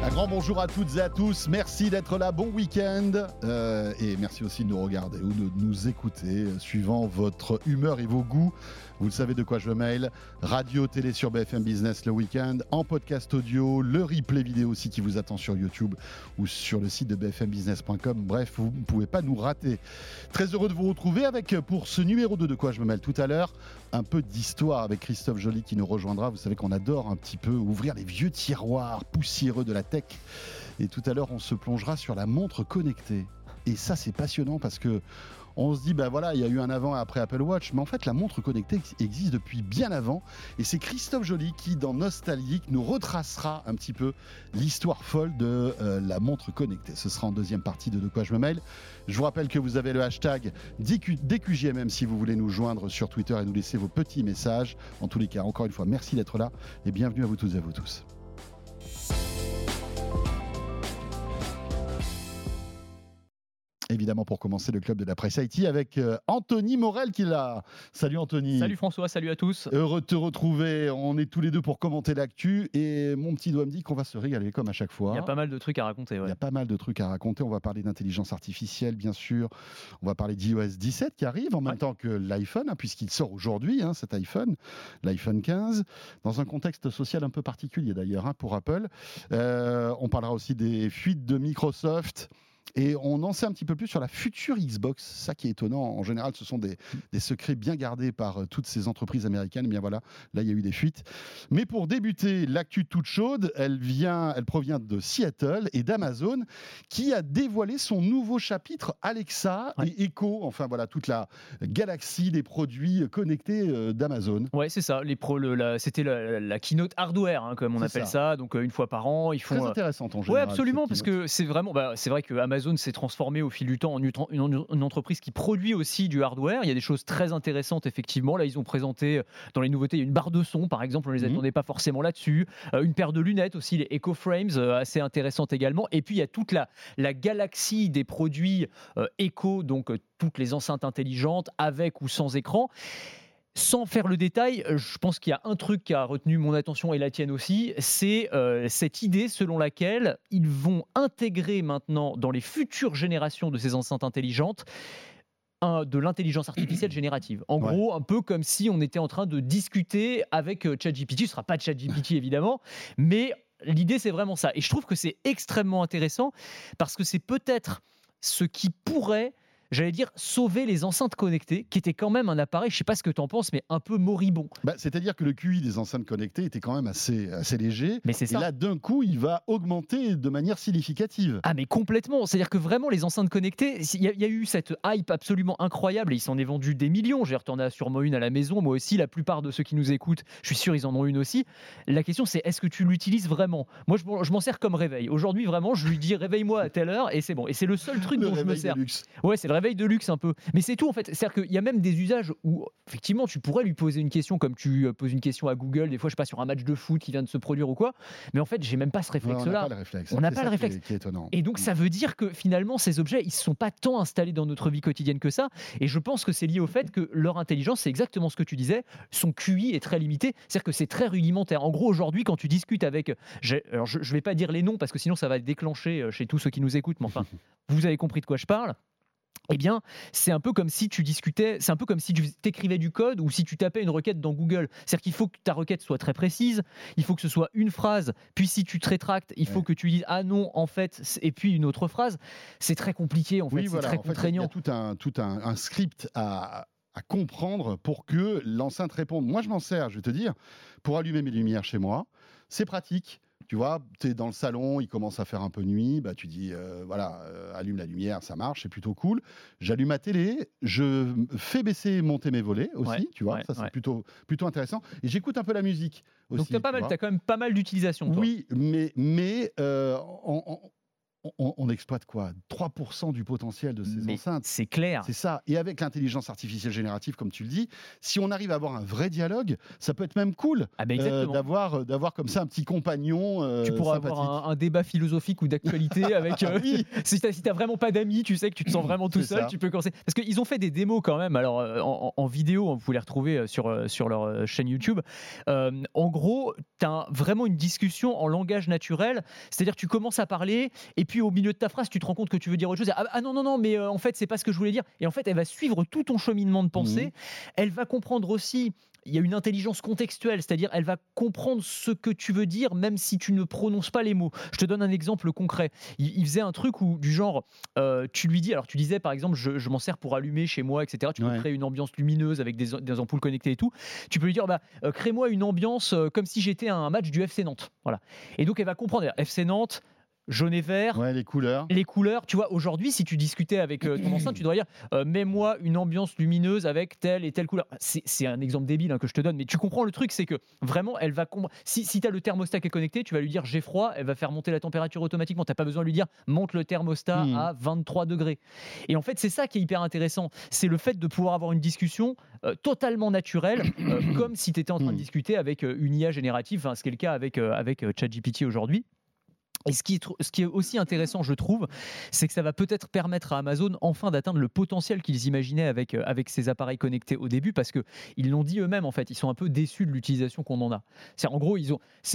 Un grand bonjour à toutes et à tous. Merci d'être là. Bon week-end. Euh, et merci aussi de nous regarder ou de nous écouter euh, suivant votre humeur et vos goûts. Vous le savez de quoi je mail. Radio, télé sur BFM Business le week-end, en podcast audio, le replay vidéo aussi qui vous attend sur YouTube ou sur le site de bfmbusiness.com. Bref, vous ne pouvez pas nous rater. Très heureux de vous retrouver avec, pour ce numéro 2 de quoi je me mêle tout à l'heure, un peu d'histoire avec Christophe Joly qui nous rejoindra. Vous savez qu'on adore un petit peu ouvrir les vieux tiroirs poussiéreux de la Et tout à l'heure, on se plongera sur la montre connectée. Et ça, c'est passionnant parce que on se dit, ben voilà, il y a eu un avant et après Apple Watch, mais en fait, la montre connectée existe depuis bien avant. Et c'est Christophe Joly qui, dans Nostalgique, nous retracera un petit peu l'histoire folle de euh, la montre connectée. Ce sera en deuxième partie de De quoi je me mail. Je vous rappelle que vous avez le hashtag DQJMM si vous voulez nous joindre sur Twitter et nous laisser vos petits messages. En tous les cas, encore une fois, merci d'être là et bienvenue à vous toutes et à vous tous. Évidemment pour commencer le club de la presse Haïti avec euh, Anthony Morel qui l'a. Salut Anthony. Salut François, salut à tous. Heureux de te retrouver. On est tous les deux pour commenter l'actu et mon petit doigt me dit qu'on va se régaler comme à chaque fois. Il y a pas mal de trucs à raconter. Il y a pas mal de trucs à raconter. On va parler d'intelligence artificielle bien sûr. On va parler d'iOS 17 qui arrive en même temps que l'iPhone hein, puisqu'il sort aujourd'hui hein, cet iPhone, l'iPhone 15, dans un contexte social un peu particulier d'ailleurs hein, pour Apple. Euh, on parlera aussi des fuites de Microsoft. Et on en sait un petit peu plus sur la future Xbox. Ça qui est étonnant. En général, ce sont des, secrets bien gardés par euh, toutes ces entreprises américaines. Mais bien voilà, là, il y a eu des fuites. Mais pour débuter, l'actu toute chaude, elle, vient, elle provient de Seattle et d'Amazon, qui a dévoilé son nouveau chapitre Alexa et Echo. Enfin voilà, toute la galaxie des produits connectés euh, d'Amazon. Ouais, c'est ça. Les pro, c'était la, keynote hardware, hein, comme on appelle ça. Donc euh, une fois par an, ils font. Très intéressant en général. Ouais, absolument, parce que c'est vraiment. Bah, c'est vrai que Amazon Amazon s'est transformé au fil du temps en une, entreprise qui produit aussi du hardware. Il y a des choses très intéressantes, effectivement. Là, ils ont présenté euh, dans les nouveautés une barre de son, par exemple, on ne les mhm. attendait pas forcément là-dessus. Euh, une paire de lunettes aussi, les Echo Frames, euh, assez intéressantes également. Et puis, il y a toute la, la galaxie des produits Echo, donc toutes les enceintes intelligentes, avec ou sans écran. Sans faire le détail, je pense qu'il y a un truc qui a retenu mon attention et la tienne aussi, c'est euh, cette idée selon laquelle ils vont intégrer maintenant dans les futures générations de ces enceintes intelligentes de l'intelligence artificielle générative. En gros, un peu comme si on était en train de discuter avec euh, ChatGPT. Ce ne sera pas ChatGPT évidemment, mais l'idée c'est vraiment ça. Et je trouve que c'est extrêmement intéressant parce que c'est peut-être ce qui pourrait j'allais dire, sauver les enceintes connectées, qui étaient quand même un appareil, je ne sais pas ce que tu en penses, mais un peu moribond. Bah, c'est-à-dire que le QI des enceintes connectées était quand même assez, assez léger. Mais c'est Et là, d'un coup, il va augmenter de manière significative. Ah, mais complètement. C'est-à-dire que vraiment, les enceintes connectées, il y, a eu cette hype absolument incroyable et il s'en est vendu des millions. J'ai retourné sûrement une à la maison, moi aussi. La plupart de ceux qui nous écoutent, je suis sûr, ils en ont une aussi. La question, c'est est-ce que tu l'utilises vraiment? Moi, je, m'en sers comme réveil. Aujourd'hui, vraiment, je lui dis réveille-moi à telle heure et c'est bon. Et c'est le seul truc dont je me sers. Ouais, c'est le réveil de luxe un peu. Mais c'est tout en fait. C'est-à-dire qu'il y a même des usages où effectivement tu pourrais lui poser une question comme tu euh, poses une question à Google, des fois je sais pas sur un match de foot qui vient de se produire ou quoi. Mais en fait, j'ai même pas ce réflexe-là. on n'a pas le réflexe. Qui est. Et donc ça veut dire que finalement ces objets ils se sont pas tant installés dans notre vie quotidienne que ça. Et je pense que c'est lié au fait que leur intelligence, c'est exactement ce que tu disais, son QI est très limité. C'est-à-dire que c'est très rudimentaire. En gros, aujourd'hui, quand tu discutes avec, alors je, je vais pas dire les noms parce que sinon ça va déclencher euh, chez tous ceux qui nous écoutent. Mais enfin, vous avez compris de quoi je parle eh bien, c'est un peu comme si tu discutais, c'est un peu comme si tu écrivais du code ou si tu tapais une requête dans Google. C'est-à-dire qu'il faut que ta requête soit très précise, il faut que ce soit une phrase, puis si tu te rétractes, il faut que tu dises ah non, en fait, et puis une autre phrase. C'est très compliqué, en fait, c'est très contraignant. il y a tout un, tout un, script à, à comprendre pour que l'enceinte réponde. Moi, je m'en sers, je vais te dire, pour allumer mes lumières chez moi. C'est pratique. Tu vois, tu es dans le salon, il commence à faire un peu nuit, bah, tu dis, euh, voilà, euh, allume la lumière, ça marche, c'est plutôt cool. J'allume ma télé, je fais baisser, monter mes volets aussi, tu vois, ça c'est plutôt, plutôt intéressant. Et j'écoute un peu la musique aussi. Donc tu as, quand même pas mal d'utilisation. Oui, mais, mais euh, on, on exploite quoi 3% du potentiel de ces Mais enceintes. c'est clair. C'est ça. Et avec l'intelligence artificielle générative, comme tu le dis, si on arrive à avoir un vrai dialogue, ça peut être même cool Ah bah euh, exactement. d'avoir d'avoir comme ça un petit compagnon. euh, tu pourras avoir un, un débat philosophique ou d'actualité avec. euh, Ah oui. si t'as si t'as vraiment pas d'amis, tu sais que tu te sens vraiment tout seul, ça. tu peux commencer. Parce qu'ils ont fait des démos quand même. Alors euh, en, en vidéo, vous pouvez les retrouver euh, sur euh, sur leur euh, chaîne YouTube. Euh, en gros, t'as vraiment une discussion en langage naturel. C'est-à-dire que tu commences à parler et puis au milieu de ta phrase, tu te rends compte que tu veux dire autre chose. Ah, ah non non non, mais euh, en fait c'est pas ce que je voulais dire. Et en fait, elle va suivre tout ton cheminement de pensée. Mhm. Elle va comprendre aussi. Il y a une intelligence contextuelle, c'est-à-dire elle va comprendre ce que tu veux dire même si tu ne prononces pas les mots. Je te donne un exemple concret. Il, il faisait un truc où du genre, euh, tu lui dis, alors tu disais par exemple, je, je m'en sers pour allumer chez moi, etc. Tu peux Ouais. créer une ambiance lumineuse avec des, des ampoules connectées et tout. Tu peux lui dire, bah, euh, crée-moi une ambiance euh, comme si j'étais à un match du FC Nantes. Voilà. Et donc elle va comprendre, FC Nantes, jaune et vert, Ouais, les couleurs. les couleurs, tu vois, aujourd'hui, si tu discutais avec euh, ton enceinte, tu devrais dire euh, Mets-moi une ambiance lumineuse avec telle et telle couleur. C'est un exemple débile hein, que je te donne, mais tu comprends le truc, c'est que vraiment, elle va. Si, si tu as le thermostat qui est connecté, tu vas lui dire J'ai froid, elle va faire monter la température automatiquement. Tu pas besoin de lui dire Monte le thermostat Mhm. à 23 degrés. Et en fait, c'est ça qui est hyper intéressant. C'est le fait de pouvoir avoir une discussion euh, totalement naturelle, euh, comme si tu étais en train de Mhm. discuter avec une IA générative, enfin, ce qui est le cas avec, avec ChatGPT aujourd'hui. Et ce qui, est, tr- ce qui est aussi intéressant, je trouve, c'est que ça va peut-être permettre à Amazon enfin d'atteindre le potentiel qu'ils imaginaient avec, euh, avec ces appareils connectés au début, parce que ils l'ont dit eux-mêmes en fait, ils sont un peu déçus de l'utilisation qu'on en a. C'est en gros, ils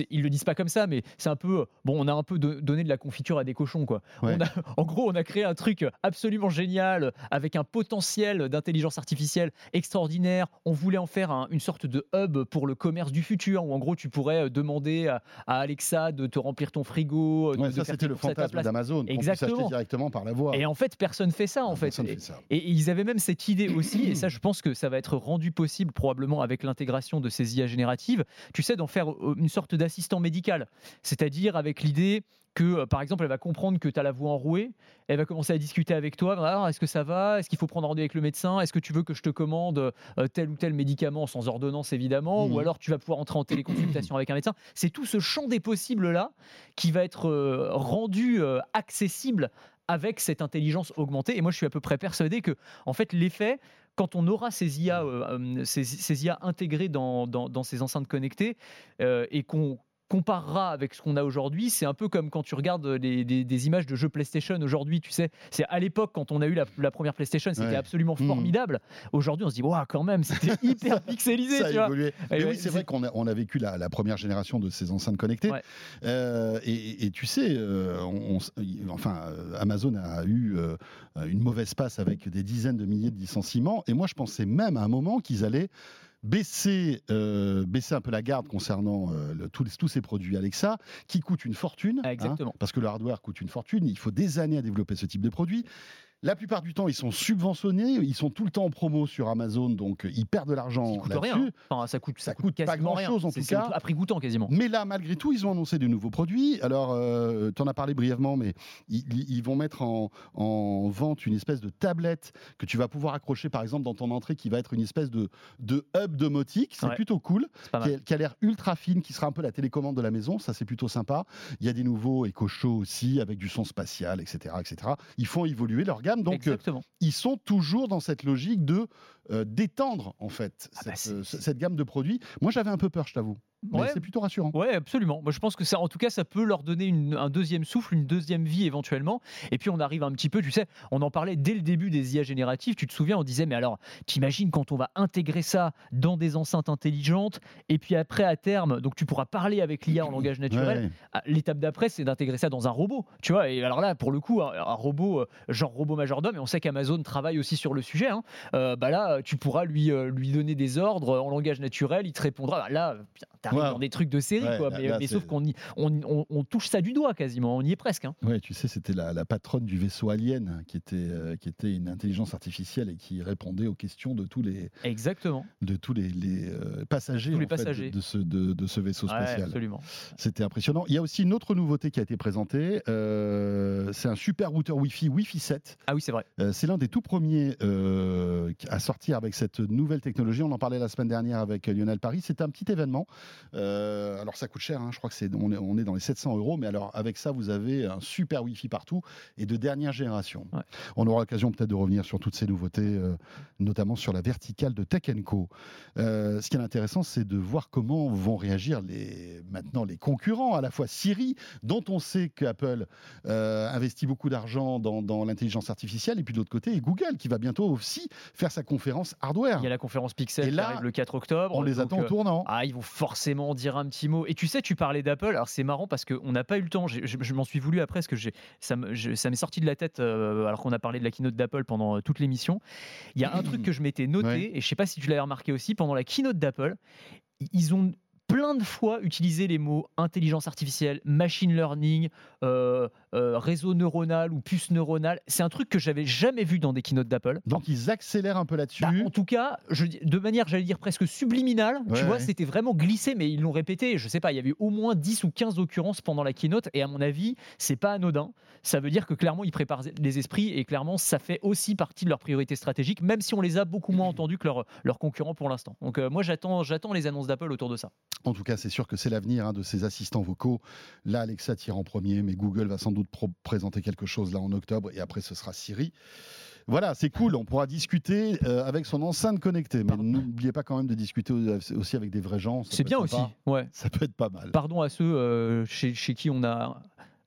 ils le disent pas comme ça, mais c'est un peu, euh, bon, on a un peu de- donné de la confiture à des cochons quoi. Ouais. On a- en gros, on a créé un truc absolument génial avec un potentiel d'intelligence artificielle extraordinaire. On voulait en faire un- une sorte de hub pour le commerce du futur, où en gros tu pourrais euh, demander à, à Alexa de te remplir ton frigo. De- Ouais, de ça, faire c'était le fantasme d'Amazon. Exactement. directement par la voie. Et en fait, personne fait ça en fait. Personne Et- fait ça. et ils avaient même cette idée aussi, et ça je pense que ça va être rendu possible probablement avec l'intégration de ces IA génératives, tu sais, d'en faire euh, une sorte d'assistant médical. C'est-à-dire avec l'idée que, euh, par exemple, elle va comprendre que tu as la voix enrouée, elle va commencer à discuter avec toi, alors est-ce que ça va, est-ce qu'il faut prendre rendez-vous avec le médecin, est-ce que tu veux que je te commande euh, tel ou tel médicament sans ordonnance évidemment, ou alors tu vas pouvoir entrer en téléconsultation avec un médecin. C'est tout ce champ des possibles-là qui va être euh, rendu accessible avec cette intelligence augmentée. Et moi, je suis à peu près persuadé que, en fait, l'effet, quand on aura ces IA, euh, ces, ces IA intégrées dans, dans, dans ces enceintes connectées euh, et qu'on comparera avec ce qu'on a aujourd'hui, c'est un peu comme quand tu regardes les- des, des images de jeux PlayStation aujourd'hui, tu sais, c'est à l'époque quand on a eu la, la première PlayStation, c'était Ouais. absolument Mhm. formidable. Aujourd'hui, on se dit, waouh, quand même, c'était hyper pixelisé, ça a tu évolué. Mais oui, c'est vrai qu'on a, on a vécu la, la première génération de ces enceintes connectées. Ouais. Euh, et, et tu sais, euh, on- on- enfin, euh, Amazon a eu euh, une mauvaise passe avec des dizaines de milliers de licenciements. Et moi, je pensais même à un moment qu'ils allaient baisser, euh, baisser un peu la garde concernant euh, le- tous, les- tous ces produits Alexa qui coûtent une fortune. Ah, exactement. hein, parce que le hardware coûte une fortune. Il faut des années à développer ce type de produit. La plupart du temps, ils sont subventionnés, ils sont tout le temps en promo sur Amazon, donc euh, ils perdent de l'argent là-dessus. Enfin, ça coûte, ça Ça coûte, coûte pas quasiment rien. grand-chose, en tout cas. À prix goûtant quasiment. Mais là, malgré tout, ils ont annoncé de nouveaux produits. Alors, tu en as parlé brièvement, mais ils, ils vont mettre en, en vente une espèce de tablette que tu vas pouvoir accrocher, par exemple, dans ton entrée, qui va être une espèce de, de hub domotique. C'est Ouais. plutôt cool, a- qui a l'air ultra fine, qui sera un peu la télécommande de la maison. Ça, c'est plutôt sympa. Il y a des nouveaux éco-shows aussi, avec du son spatial, etc., etc. Ils font évoluer leur gamme. Donc, euh, Exactement. ils sont toujours dans cette logique de euh, d'étendre, en fait, Ah bah, cette, euh, cette gamme de produits. Moi, j'avais un peu peur, je t'avoue. Mais Ouais. c'est plutôt rassurant. Ouais, absolument. Moi, je pense que ça, en tout cas, ça peut leur donner une- un deuxième souffle, une deuxième vie éventuellement. Et puis, on arrive un petit peu, tu sais, on en parlait dès le début des IA génératives. Tu te souviens, on disait, mais alors, t'imagines quand on va intégrer ça dans des enceintes intelligentes, et puis après, à terme, donc tu pourras parler avec l'IA en langage naturel. Ouais. Ah, L'étape d'après, c'est d'intégrer ça dans un robot, tu vois. Et alors là, pour le coup, un, un robot, euh, genre robot majordome, et on sait qu'Amazon travaille aussi sur le sujet. hein, euh, bah là, tu pourras lui, euh, lui donner des ordres en langage naturel, il te répondra. Bah Là, putain, t'arrives Ouais. dans des trucs de série, Ouais, quoi. là- mais là, mais c'est- sauf qu'on on, on- on touche ça du doigt quasiment, on y est presque. hein. Ouais, tu sais, c'était la, la patronne du vaisseau Alien, qui était, euh, qui était une intelligence artificielle et qui répondait aux questions de tous les, Exactement. de tous les, les, euh, passagers, Tous les en fait, de- ce, de, de ce vaisseau Ouais, spatial. absolument. C'était impressionnant. Il y a aussi une autre nouveauté qui a été présentée. euh, c'est un super routeur Wi-Fi, Wi-Fi 7. Ah oui, c'est vrai. C'est l'un des tout premiers à sortir sortir avec cette nouvelle technologie. On en parlait la semaine dernière avec Lionel Paris. C'est un petit événement. Euh, alors ça coûte cher, hein. je crois que c'est on est, on est dans les 700 euros, mais alors avec ça vous avez un super Wi-Fi partout et de dernière génération. Ouais. On aura l'occasion peut-être de revenir sur toutes ces nouveautés, euh, notamment sur la verticale de Tech Co. Euh, ce qui est intéressant, c'est de voir comment vont réagir les, maintenant les concurrents, à la fois Siri, dont on sait qu'Apple investit beaucoup d'argent dans, dans l'intelligence artificielle, et puis de l'autre côté, et Google, qui va bientôt aussi faire sa conférence hardware. Il y a la conférence Pixel Et qui là, arrive le 4 octobre. On les attend au tournant. Ah, ils vont forcément dire un petit mot. Et tu sais, tu parlais d'Apple. Alors c'est marrant parce qu'on n'a pas eu le temps. Je, je m'en suis voulu après parce que ça m'est sorti de la tête euh, alors qu'on a parlé de la keynote d'Apple pendant euh, toute l'émission. Il y a un truc que je m'étais noté Ouais. et je sais pas si tu l'avais remarqué aussi pendant la keynote d'Apple. Ils ont plein de fois utilisé les mots intelligence artificielle, machine learning, euh, euh, réseau neuronal ou puce neuronale. C'est un truc que j'avais jamais vu dans des keynotes d'Apple. Donc ils accélèrent un peu là-dessus. Bah, en tout cas, je, de manière, j'allais dire presque subliminale, Ouais, tu vois, ouais. c'était vraiment glissé, mais ils l'ont répété. Je sais pas, il y avait au moins 10 ou 15 occurrences pendant la keynote, et à mon avis, c'est pas anodin. Ça veut dire que clairement, ils préparent les esprits, et clairement, ça fait aussi partie de leurs priorités stratégiques, même si on les a beaucoup moins entendus que leurs concurrents pour l'instant. Donc, euh, moi, j'attends les annonces d'Apple autour de ça. En tout cas, c'est sûr que c'est l'avenir hein, de ces assistants vocaux. Là, Alexa tire en premier, mais Google va sans doute présenter quelque chose là en octobre, et après ce sera Siri. Voilà, c'est cool, on pourra discuter euh, avec son enceinte connectée, mais n'oubliez pas quand même de discuter au- aussi avec des vrais gens. C'est bien aussi, ouais. Ça peut être pas mal. Pardon à ceux euh, chez, chez qui on a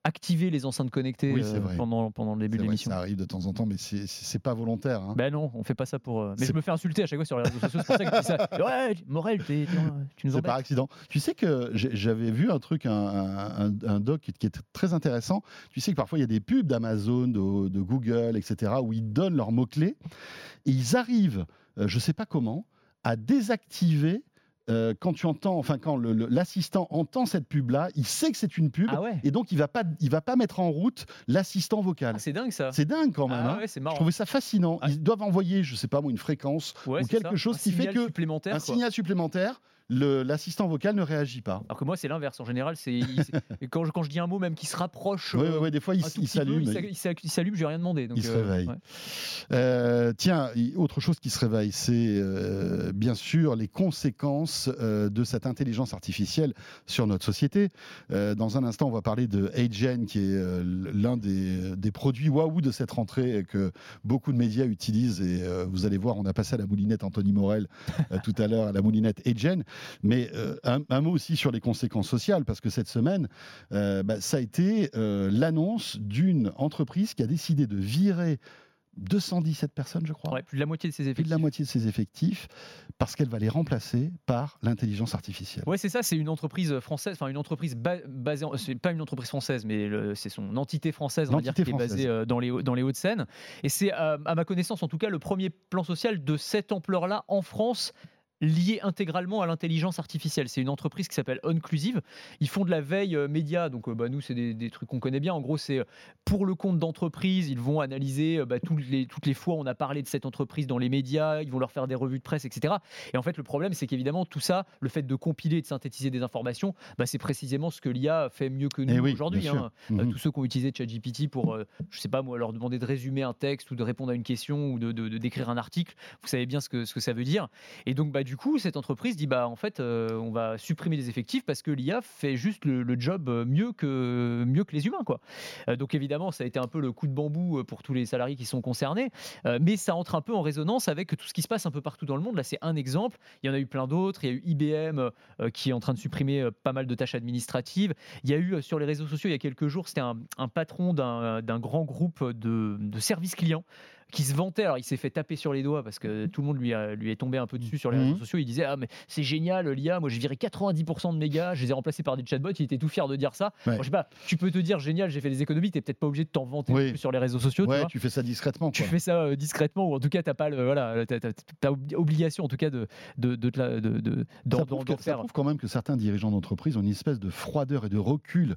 activé les enceintes connectées Oui, euh, pendant, pendant le début de l'émission. ça arrive de temps en temps, mais c'est- pas volontaire. hein. Ben non, on fait pas ça pour. euh, Mais je me fais insulter à chaque fois sur les réseaux sociaux. C'est pour ça que je dis ça. Ouais, Morel, t'es- t'es- tu nous C'est par accident. Tu sais que j'avais vu un truc, un, un- un doc qui, qui est très intéressant. Tu sais que parfois il y a des pubs d'Amazon, de, de Google, etc., où ils donnent leurs mots-clés et ils arrivent, euh, je ne sais pas comment, à désactiver. Euh, quand tu entends, enfin quand l'assistant entend cette pub-là, il sait que c'est une pub Ah ouais et donc il va pas, il va pas mettre en route l'assistant vocal. Ah, C'est dingue ça. c'est dingue quand même. Ah hein. ouais, Je trouvais ça fascinant. Ils doivent envoyer, je sais pas moi, une fréquence Ouais, ou quelque ça. chose Un qui fait que supplémentaire. un quoi. signal supplémentaire, l'assistant vocal ne réagit pas. Alors que moi, c'est l'inverse. En général, c'est quand, je, quand je dis un mot, même qui se rapproche. Oui, euh, ouais, ouais, des fois il, s'allume. il s'a- il s'a- il s'allume, j'ai rien demandé. donc, Il se euh, réveille. ouais. Euh, tiens, autre chose qui se réveille, c'est euh, bien sûr les conséquences de cette intelligence artificielle sur notre société. Dans un instant, on va parler de AgeN, qui est l'un des, des produits waouh de cette rentrée que beaucoup de médias utilisent. Et vous allez voir, on a passé à la moulinette Anthony Morel tout à l'heure, à la moulinette AgeN. Mais euh, un, un mot aussi sur les conséquences sociales, parce que cette semaine, euh, bah, ça a été euh, l'annonce d'une entreprise qui a décidé de virer 217 personnes, je crois, Ouais, plus de la moitié de ses plus effets. de la moitié de ses effectifs, parce qu'elle va les remplacer par l'intelligence artificielle. Ouais, c'est ça, c'est une entreprise française, enfin une entreprise ba- basée, en- c'est pas une entreprise française, mais c'est son entité française, on va dire, qui est basée euh, dans les, Hauts- dans les Hauts-de-Seine. Et c'est, euh, à ma connaissance en tout cas, le premier plan social de cette ampleur-là en France lié intégralement à l'intelligence artificielle. C'est une entreprise qui s'appelle Onclusive. Ils font de la veille euh, média, donc euh, bah, nous, c'est des, des trucs qu'on connaît bien. En gros, c'est euh, pour le compte d'entreprise, ils vont analyser euh, bah, toutes, les, toutes les fois où on a parlé de cette entreprise dans les médias, ils vont leur faire des revues de presse, etc. Et en fait, le problème, c'est qu'évidemment, tout ça, le fait de compiler et de synthétiser des informations, bah, c'est précisément ce que l'IA fait mieux que Eh nous oui, aujourd'hui. hein. Mhm. tous ceux qui ont utilisé ChatGPT pour, je sais pas moi, leur demander de résumer un texte ou de répondre à une question ou de, de- de- d'écrire un article, vous savez bien ce que, ce que ça veut dire. Et donc, bah, du coup, cette entreprise dit, bah, en fait, euh, on va supprimer les effectifs parce que l'IA fait juste le, job euh, mieux que, mieux que les humains, quoi. Euh, donc, évidemment, ça a été un peu le coup de bambou pour tous les salariés qui sont concernés, mais ça entre un peu en résonance avec tout ce qui se passe un peu partout dans le monde. Là, c'est un exemple. Il y en a eu plein d'autres. Il y a eu IBM qui est en train de supprimer pas mal de tâches administratives. Il y a eu sur les réseaux sociaux il y a quelques jours, c'était un, patron d'un d'un grand groupe de, de services clients qui se vantait. Alors, il s'est fait taper sur les doigts parce que tout le monde lui, a- lui est tombé un peu dessus sur les Mhm. réseaux sociaux. Il disait Ah, mais c'est génial, l'IA. Moi, j'ai viré 90% de mes gars. Je les ai remplacés par des chatbots. Il était tout fier de dire ça. Ouais. Je sais pas, tu peux te dire génial, j'ai fait des économies. Tu peut-être pas obligé de t'en vanter Oui. plus sur les réseaux sociaux. tu Ouais, vois. tu fais ça discrètement. Tu fais ça euh, discrètement, ou en tout cas, t'as pas le, voilà, obli- obligation en tout cas de, de, de, de, de- ça, que- prouve quand même que certains dirigeants d'entreprise ont une espèce de froideur et de recul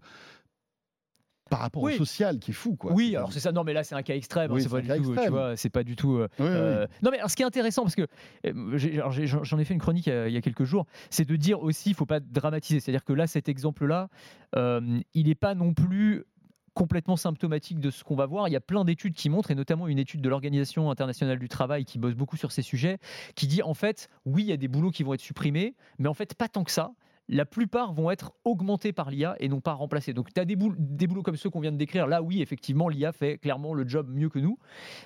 par rapport Oui. au social qui est fou. Quoi. Oui, alors c'est ça. Non, mais là, c'est un cas extrême. Oui, c'est pas du tout. Tu extrême. vois, c'est pas du tout. euh, euh, Non, mais alors, ce qui est intéressant, parce que euh, j'en ai fait une chronique il y a, il y a quelques jours, c'est de dire aussi, il faut pas dramatiser. C'est-à-dire que là, cet exemple-là, euh, il n'est pas non plus complètement symptomatique de ce qu'on va voir. Il y a plein d'études qui montrent, et notamment une étude de l'Organisation internationale du travail qui bosse beaucoup sur ces sujets, qui dit en fait, oui, il y a des boulots qui vont être supprimés, mais en fait, pas tant que ça la plupart vont être augmentés par l'IA et non pas remplacés. Donc tu as des, des, boulots comme ceux qu'on vient de décrire. Là, oui, effectivement, l'IA fait clairement le job mieux que nous.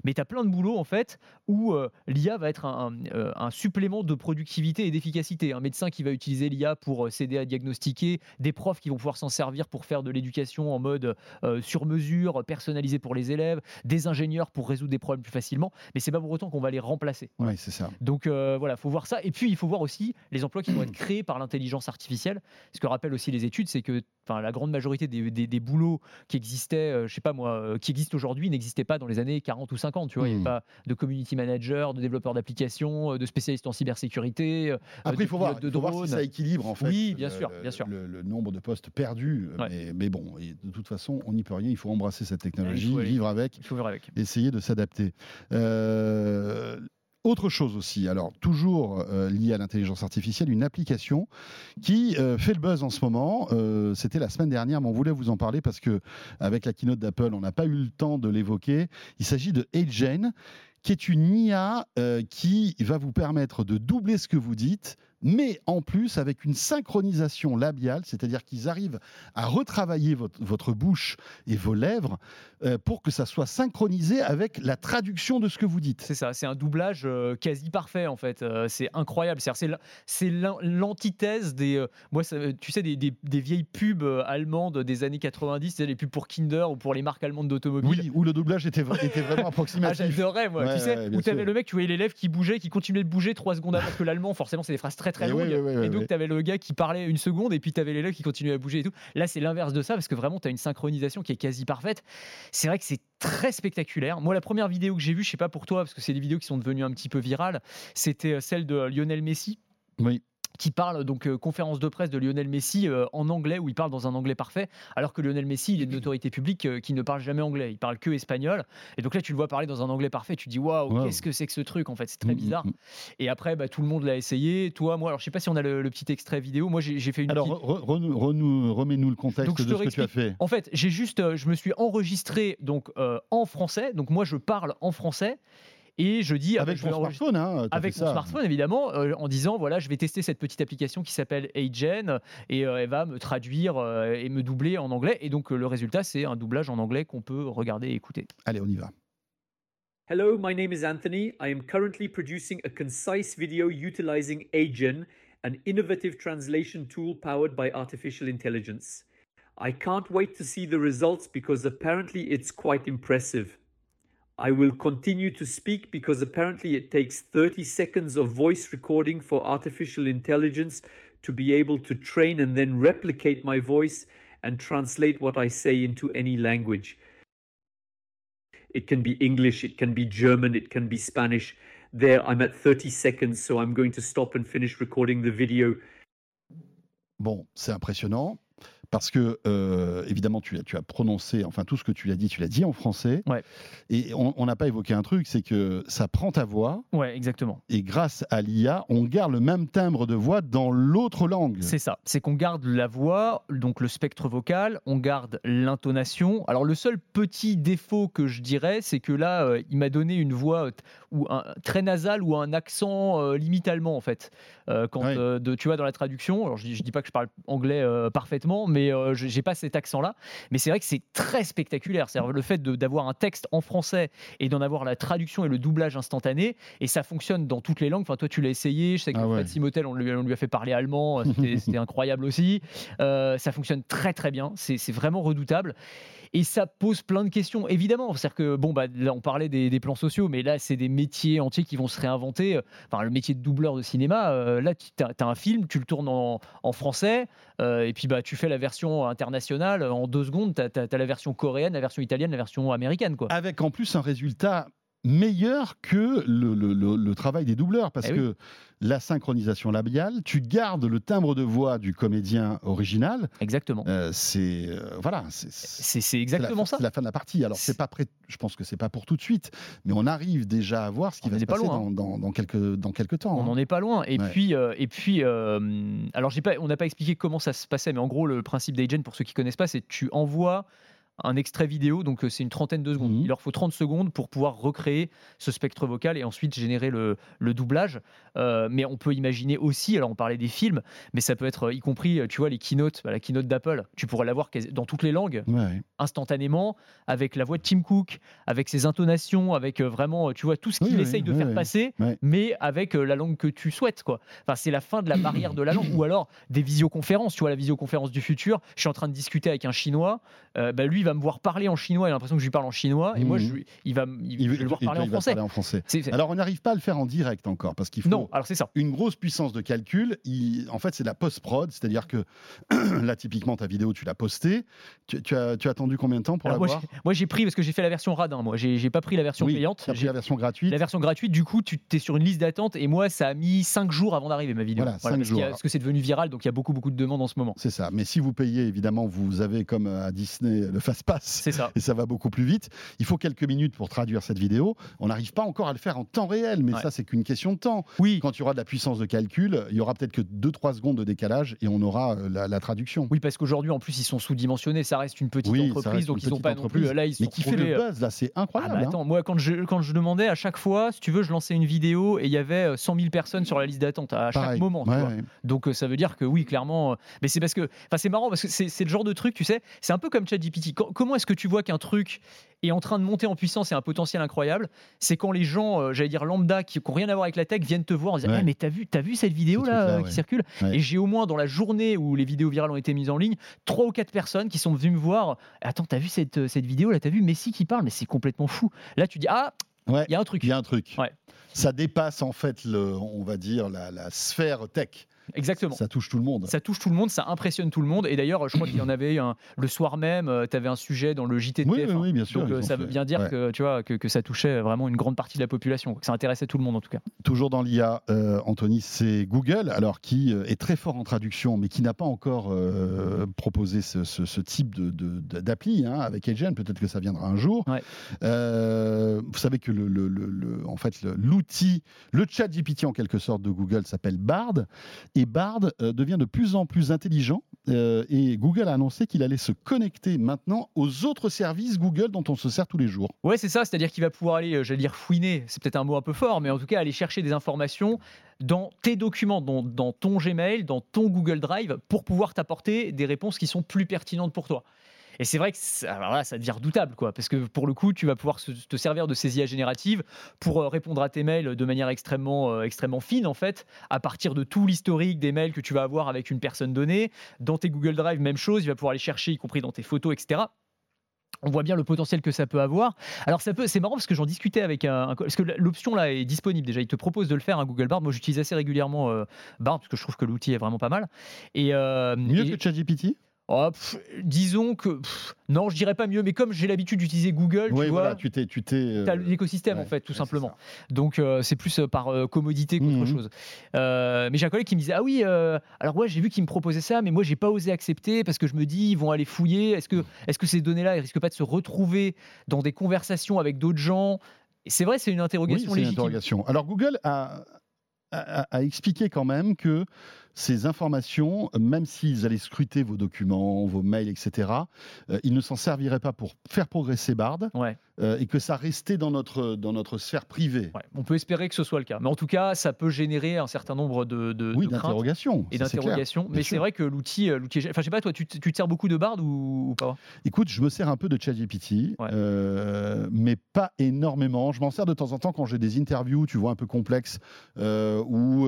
Mais tu as plein de boulots, en fait, où euh, l'IA va être euh, un, supplément de productivité et d'efficacité. Un médecin qui va utiliser l'IA pour euh, s'aider à diagnostiquer, des profs qui vont pouvoir s'en servir pour faire de l'éducation en mode sur mesure, personnalisé pour les élèves, des ingénieurs pour résoudre des problèmes plus facilement. Mais c'est pas pour autant qu'on va les remplacer. Oui, c'est ça. Donc voilà, il faut voir ça. Et puis, il faut voir aussi les emplois qui vont être créés par l'intelligence artificielle ce que rappellent aussi les études, c'est que la grande majorité des, boulots qui existaient, euh, je sais pas moi, euh, qui existent aujourd'hui n'existaient pas dans les années 40 ou 50. Tu vois, il n'y avait hmm. pas de community manager, de développeur d'applications, euh, de spécialistes en cybersécurité. Après, il faut, voir, si ça équilibre en fait. Oui, bien sûr, bien sûr. Le, nombre de postes perdus. Mais, bon, de toute façon, on n'y peut rien. Il faut embrasser cette technologie, vivre avec, il faut vivre avec, essayer de s'adapter. Autre chose aussi, alors toujours euh, lié à l'intelligence artificielle, une application qui euh, fait le buzz en ce moment. Euh, c'était la semaine dernière, mais on voulait vous en parler parce que avec la keynote d'Apple, on n'a pas eu le temps de l'évoquer. Il s'agit de AgeN, qui est une IA qui va vous permettre de doubler ce que vous dites mais en plus avec une synchronisation labiale, c'est-à-dire qu'ils arrivent à retravailler votre, bouche et vos lèvres euh, pour que ça soit synchronisé avec la traduction de ce que vous dites. C'est ça, c'est un doublage euh, quasi parfait en fait. Euh, c'est incroyable. C'est l'antithèse des, moi, tu sais, des, vieilles pubs allemandes des années 90, les pubs pour Kinder ou pour les marques allemandes d'automobiles. Oui, où le doublage était, était vraiment approximatif. ah, J'adorais moi. tu sais, où tu avais le mec, tu voyais les lèvres qui bougeaient, qui continuaient de bouger trois secondes avant que l'allemand, forcément, c'est des phrases très très et, et donc, tu avais le gars qui parlait une seconde et puis tu avais l'élève qui continuait à bouger et tout. Là, c'est l'inverse de ça parce que vraiment, tu as une synchronisation qui est quasi parfaite. C'est vrai que c'est très spectaculaire. Moi, la première vidéo que j'ai vue, je sais pas pour toi, parce que c'est des vidéos qui sont devenues un petit peu virales, c'était celle de Lionel Messi. Oui qui parle donc euh, conférence de presse de Lionel Messi euh, en anglais où il parle dans un anglais parfait alors que Lionel Messi il est une autorité publique euh, qui ne parle jamais anglais. Il parle que espagnol. Et donc là tu le vois parler dans un anglais parfait. Tu dis waouh qu'est-ce que c'est que ce truc en fait? C'est très mm, mm, bizarre. mm. et après bah, tout le monde l'a essayé. Toi moi alors je sais pas si on a le, petit extrait vidéo. Moi j'ai fait une alors remets-nous le contexte de ce que tu as fait. En fait j'ai juste je me suis enregistré donc en français. Donc moi je parle en français et je dis avec, mon smartphone, hein, avec mon smartphone évidemment, euh, en disant voilà, je vais tester cette petite application qui s'appelle Agen et euh, elle va me traduire euh, et me doubler en anglais. Et donc le résultat, c'est un doublage en anglais qu'on peut regarder et écouter. Allez, on y va. Hello, my name is Anthony. I am currently producing a concise video utilizing Agen, an innovative translation tool powered by artificial intelligence. I can't wait to see the results because apparently it's quite impressive. I will continue to speak because apparently it takes 30 seconds of voice recording for artificial intelligence to be able to train and then replicate my voice and translate what I say into any language. It can be English, it can be German, it can be Spanish. There, I'm at 30 seconds, so I'm going to stop and finish recording the video. Bon, c'est impressionnant. Parce que euh, évidemment tu as, tu as prononcé, enfin tout ce que tu l'as dit, tu l'as dit en français. Et on n'a pas évoqué un truc, c'est que ça prend ta voix. Ouais, exactement. Et grâce à l'IA, on garde le même timbre de voix dans l'autre langue. C'est ça. C'est qu'on garde la voix, donc le spectre vocal, on garde l'intonation. Alors le seul petit défaut que je dirais, c'est que là, euh, il m'a donné une voix ou un, très nasale ou un accent euh, limite allemand en fait. quand de, tu vois dans la traduction, alors je, je dis pas que je parle anglais parfaitement, mais euh, je j'ai pas cet accent-là. Mais c'est vrai que c'est très spectaculaire. C'est le fait d'avoir un texte en français et d'en avoir la traduction et le doublage instantané. Et ça fonctionne dans toutes les langues. Enfin, toi, tu l'as essayé. Je sais que ah Fred Simotel, on lui, on lui, a fait parler allemand. C'était incroyable aussi. Euh, ça fonctionne très très bien. C'est vraiment redoutable. Et ça pose plein de questions, évidemment. C'est-à-dire que, bon, bah, là, on parlait des, plans sociaux, mais là, c'est des métiers entiers qui vont se réinventer. Enfin, le métier de doubleur de cinéma, euh, là, tu as, un film, tu le tournes en, français, euh, et puis bah, tu fais la version internationale. En deux secondes, tu as, la version coréenne, la version italienne, la version américaine. Quoi. Avec en plus un résultat meilleur que le, travail des doubleurs parce eh que la synchronisation labiale, tu gardes le timbre de voix du comédien original. Exactement. Euh, c'est euh, voilà, c'est exactement ça. C'est la fin de la partie. Alors c'est pas prêt. Je pense que c'est pas pour tout de suite, mais on arrive déjà à voir ce qui va se passer dans, dans, quelques dans quelques temps. On n'en est pas loin. Et puis euh, et puis alors j'ai pas, on n'a pas expliqué comment ça se passait, mais en gros le principe d'Agent pour ceux qui connaissent pas, c'est tu envoies un extrait vidéo, donc euh, c'est une trentaine de secondes. Mhm. Il leur faut 30 secondes pour pouvoir recréer ce spectre vocal et ensuite générer le, le doublage. Euh, mais on peut imaginer aussi, alors on parlait des films, mais ça peut être euh, y compris, tu vois, les keynotes, bah, la keynote d'Apple, tu pourrais l'avoir dans toutes les langues Ouais. instantanément, avec la voix de Tim Cook, avec ses intonations, avec vraiment, tu vois, tout ce qu'il oui, essaye de oui, faire passer, mais avec la langue que tu souhaites, quoi. Enfin, c'est la fin de la barrière de la langue, ou alors des visioconférences, tu vois, la visioconférence du futur. Je suis en train de discuter avec un Chinois, euh, bah, lui, il va me voir parler en chinois, il a l'impression que je lui parle en chinois, et moi, Mhm. je, il va, il, Il, je vais le voir parler en français. parler en français. C'est- c'est- Alors, on n'arrive pas à le faire en direct encore parce qu'il faut non, alors c'est ça. une grosse puissance de calcul. Il- en fait, c'est la post-prod, c'est-à-dire que là, typiquement, ta vidéo, tu l'as postée. Tu, tu as, tu as attendu combien de temps pour Alors, moi, j'ai- moi, j'ai pris parce que j'ai fait la version radin. Moi, j'ai pas pris la version Oui, payante. pris J'ai- la version gratuite. La version gratuite, du coup, tu es sur une liste d'attente et moi, ça a mis 5 jours avant d'arriver ma vidéo. Voilà, parce, a- jours. parce que c'est devenu viral, donc il y a beaucoup, beaucoup de demandes en ce moment. C'est ça. Mais si vous payez, évidemment, vous avez comme à Disney le C'est ça. Et ça va beaucoup plus vite. Il faut quelques minutes pour traduire cette vidéo. On n'arrive pas encore à le faire en temps réel, mais Ouais. ça, c'est qu'une question de temps. Oui. Quand il y aura de la puissance de calcul, il y aura peut-être que 2-3 secondes de décalage et on aura euh, la, la traduction. Oui, parce qu'aujourd'hui, en plus, ils sont sous-dimensionnés. Ça reste une petite Oui, entreprise, donc ils n'ont pas non plus. Là, ils se Mais sont qui fait le euh, buzz, là, c'est Ah incroyable. bah hein. attends, moi quand je, quand je demandais à chaque fois, si tu veux, je lançais une vidéo et il y avait euh, 100 000 personnes sur la liste d'attente à chaque moment. Ouais, ouais. Donc euh, ça veut dire que oui, clairement. euh, Mais c'est parce que, enfin c'est marrant parce que c'est c'est le genre de truc, tu sais, c'est un peu comme ChatGPT. Co- Comment est-ce que tu vois qu'un truc est en train de monter en puissance et un potentiel incroyable? C'est quand les gens, euh, j'allais dire lambda, qui n'ont rien à voir avec la tech, viennent te voir en disant, Ouais. Eh, mais t'as vu, t'as vu cette vidéo là euh, ouais. qui circule? Ouais. Et j'ai au moins dans la journée où les vidéos virales ont été mises en ligne, trois ou quatre personnes qui sont venues me voir. Attends, t'as vu cette, euh, cette vidéo là? T'as vu Messi qui parle Mais c'est complètement fou. Là, tu dis ah, il y a un truc. Il y a un truc. Ça dépasse en fait, le, on va dire, la, la sphère tech. Exactement. Ça touche tout le monde. Ça touche tout le monde, ça impressionne tout le monde. Et d'ailleurs, je crois qu'il y en avait un, le soir même, tu avais un sujet dans le JT de Oui, oui, TF1. oui, bien sûr. Donc euh, ça veut bien dire Ouais. que, tu vois, que, que ça touchait vraiment une grande partie de la population, que ça intéressait tout le monde en tout cas. Toujours dans l'IA, euh, Anthony, c'est Google, alors qui euh, est très fort en traduction, mais qui n'a pas encore euh, proposé ce, ce- ce type de- de- de- d'appli hein, avec Agent. Peut-être que ça viendra un jour. Ouais. Euh, vous savez que le, le- le- le- en fait, l'outil, le, chat GPT en quelque sorte de Google s'appelle Bard, et Bard euh, devient de plus en plus intelligent. euh, et Google a annoncé qu'il allait se connecter maintenant aux autres services Google dont on se sert tous les jours. Ouais, c'est ça, c'est-à-dire qu'il va pouvoir aller, euh, j'allais dire fouiner, c'est peut-être un mot un peu fort, mais en tout cas aller chercher des informations dans tes documents, dans, dans ton Gmail, dans ton Google Drive, pour pouvoir t'apporter des réponses qui sont plus pertinentes pour toi. Et c'est vrai que ça, alors là, ça devient redoutable, quoi, parce que pour le coup, tu vas pouvoir se- te servir de ces IA génératives pour euh, répondre à tes mails de manière extrêmement, euh, extrêmement fine, en fait, à partir de tout l'historique des mails que tu vas avoir avec une personne donnée. Dans tes Google Drive, même chose, il va pouvoir les chercher, y compris dans tes photos, etc on voit bien le potentiel que ça peut avoir. Alors ça peut, c'est marrant parce que j'en discutais avec un, un parce que l'option là est disponible déjà. Il te propose de le faire un Google Bard. Moi j'utilise assez régulièrement euh, Bard parce que je trouve que l'outil est vraiment pas mal. Et euh, Mieux et- que ChatGPT? Oh, pff, disons que pff, non, je dirais pas mieux, mais comme j'ai l'habitude d'utiliser Google, Oui, tu vois. voilà, tu t'es. Tu t'es euh, l'écosystème en fait, tout ouais, simplement. Donc euh, c'est plus euh, par euh, commodité qu'autre Mhm. chose. Mais j'ai un collègue qui me disait ah oui, alors ouais j'ai vu qu'il me proposait ça, mais moi j'ai pas osé accepter parce que je me dis ils vont aller fouiller. Est-ce que est-ce que ces données-là elles risquent pas de se retrouver dans des conversations avec d'autres gens? Et C'est vrai, c'est une Oui, interrogation c'est une interrogation. Alors Google a, a- a expliqué quand même que ces informations, même s'ils allaient scruter vos documents, vos mails, etc., euh, ils ne s'en serviraient pas pour faire progresser Bard Ouais, euh, et que ça restait dans notre, dans notre sphère privée. ouais. On peut espérer que ce soit le cas, mais en tout cas ça peut générer un certain nombre de, de, oui, de craintes d'interrogation. et d'interrogations. Mais c'est sûr. vrai que l'outil, euh, l'outil, enfin je sais pas toi, tu, tu te sers beaucoup de Bard ou, ou pas? Écoute, je me sers un peu de ChatGPT, Ouais. euh, mais pas énormément. Je m'en sers de temps en temps quand j'ai des interviews, tu vois, un peu complexes, ou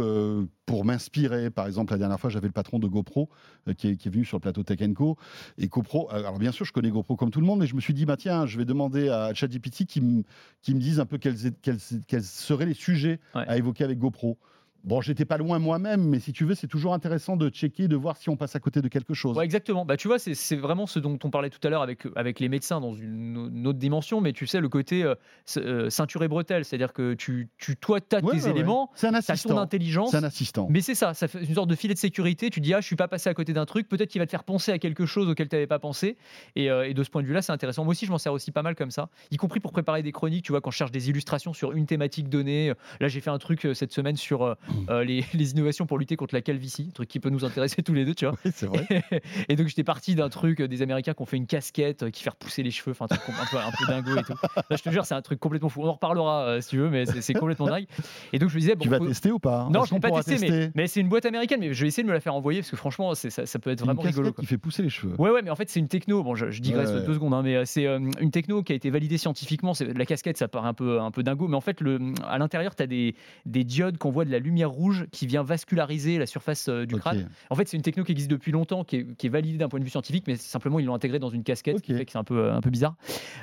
pour m'inspirer. Par exemple, la dernière fois, j'avais le patron de GoPro euh, qui, est, qui est venu sur le plateau Tech Co. Et GoPro, euh, alors bien sûr, je connais GoPro comme tout le monde, mais je me suis dit, bah tiens, je vais demander à ChatGPT qui me qui me dise un peu quels, quels, quels seraient les sujets Ouais. à évoquer avec GoPro. Bon, j'étais pas loin moi-même, mais si tu veux, c'est toujours intéressant de checker, de voir si on passe à côté de quelque chose. Ouais, exactement. Bah, tu vois, c'est- vraiment ce dont on parlait tout à l'heure avec, avec les médecins dans une, une autre dimension, mais tu sais, le côté euh, euh, ceinture et bretelle, c'est-à-dire que tu, tu toi, tu as Ouais, tes ouais, éléments, tu as ton intelligence, C'est un assistant. mais c'est ça, ça fait une sorte de filet de sécurité. Tu dis, ah, je suis pas passé à côté d'un truc, peut-être qu'il va te faire penser à quelque chose auquel tu n'avais pas pensé. Et, euh, et de ce point de vue-là, c'est intéressant. Moi aussi, je m'en sers aussi pas mal comme ça, y compris pour préparer des chroniques. Tu vois, quand je cherche des illustrations sur une thématique donnée. Là, j'ai fait un truc cette semaine sur, euh, euh, les, les innovations pour lutter contre la calvitie, un truc qui peut nous intéresser tous les deux, tu vois. Oui, c'est vrai. Et donc j'étais parti d'un truc euh, des Américains qui ont fait une casquette euh, qui fait repousser les cheveux, enfin un truc un peu, un peu dingo et tout. Là, je te jure, c'est un truc complètement fou. On en reparlera euh, si tu veux, mais c'est c'est complètement dingue. Et donc je me disais, bon, tu vas faut- tester ou pas non, Est-ce je ne qu'on l'ai pas testé, mais, tester mais c'est une boîte américaine, mais je vais essayer de me la faire envoyer parce que franchement, c'est- ça, ça peut être une vraiment rigolo. casquette quoi. qui fait pousser les cheveux. Ouais, ouais, mais en fait, c'est une techno. Bon, je, je digresse Ouais, ouais. deux secondes, hein, mais c'est euh, une techno qui a été validée scientifiquement. C'est la casquette, ça paraît un peu un peu dingo, mais en fait, le, à l'intérieur, tu as des, des diodes qui envoient de la lumière rouge qui vient vasculariser la surface euh, du crâne. En fait, c'est une techno qui existe depuis longtemps, qui est, qui est validée d'un point de vue scientifique, mais simplement ils l'ont intégrée dans une casquette, ce qui fait que c'est un peu un peu bizarre.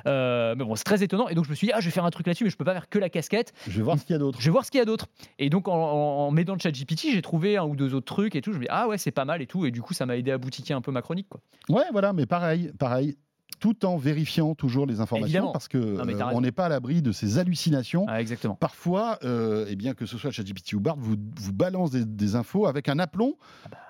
Euh, mais bon, c'est très étonnant. Et donc je me suis dit, ah, je vais faire un truc là-dessus, mais je peux pas faire que la casquette. Je vais voir ce qu'il y a d'autre. Je vais voir ce qu'il y a d'autre. Et donc, en, en, en m'aidant de ChatGPT, j'ai trouvé un ou deux autres trucs et tout. Je me dis, ah ouais, c'est pas mal et tout. Et du coup, ça m'a aidé à boutiquer un peu ma chronique. Quoi. Ouais, voilà, mais pareil, pareil. Tout en vérifiant toujours les informations Évidemment. parce que Non, euh, on n'est pas à l'abri de ces hallucinations. Ah, exactement. Parfois, euh, eh bien que ce soit ChatGPT ou Bard, vous, vous balance des, des infos avec un aplomb.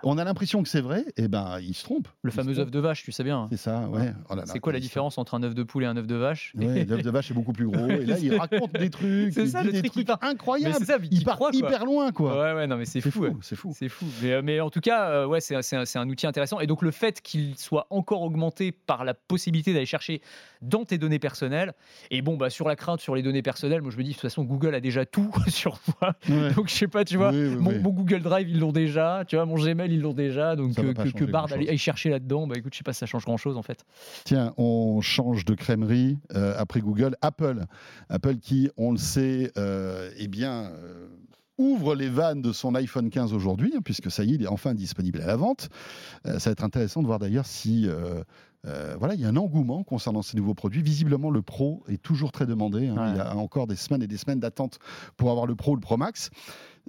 On a l'impression que c'est vrai, et ben il se trompe. Le fameux œuf de vache, tu sais bien. C'est ça, ouais. Oh C'est quoi la différence entre un œuf de poule et un œuf de vache. Ouais, L'œuf de vache est beaucoup plus gros. Et là, il raconte des trucs, C'est il ça, dit le des trucs part. Incroyables. ça, il il part croit, hyper loin, quoi. Ouais, ouais, non, mais c'est fou. c'est fou. C'est fou. Mais, en tout cas, euh, ouais, c'est un outil intéressant. Et donc, le fait qu'il soit encore augmenté par la possibilité d'aller chercher dans tes données personnelles, et bon, bah, sur la crainte sur les données personnelles, moi je me dis, de toute façon, Google a déjà tout sur moi. Ouais. Donc, je sais pas, tu vois, Oui, oui, mon, oui. mon Google Drive, ils l'ont déjà. Tu vois, mon Gmail, ils l'ont déjà. Donc, va que, que, Bard aille aille chercher là-dedans, bah écoute, je sais pas si ça change grand-chose en fait. Tiens, on change de crèmerie euh, après Google. Apple, Apple qui, on le sait, euh, eh bien, euh, ouvre les vannes de son iPhone 15 aujourd'hui, hein, puisque ça y est, il est enfin disponible à la vente. Euh, ça va être intéressant de voir d'ailleurs si, euh, euh, voilà, il y a un engouement concernant ces nouveaux produits. Visiblement, le Pro est toujours très demandé. hein. Ouais. Il y a encore des semaines et des semaines d'attente pour avoir le Pro ou le Pro Max.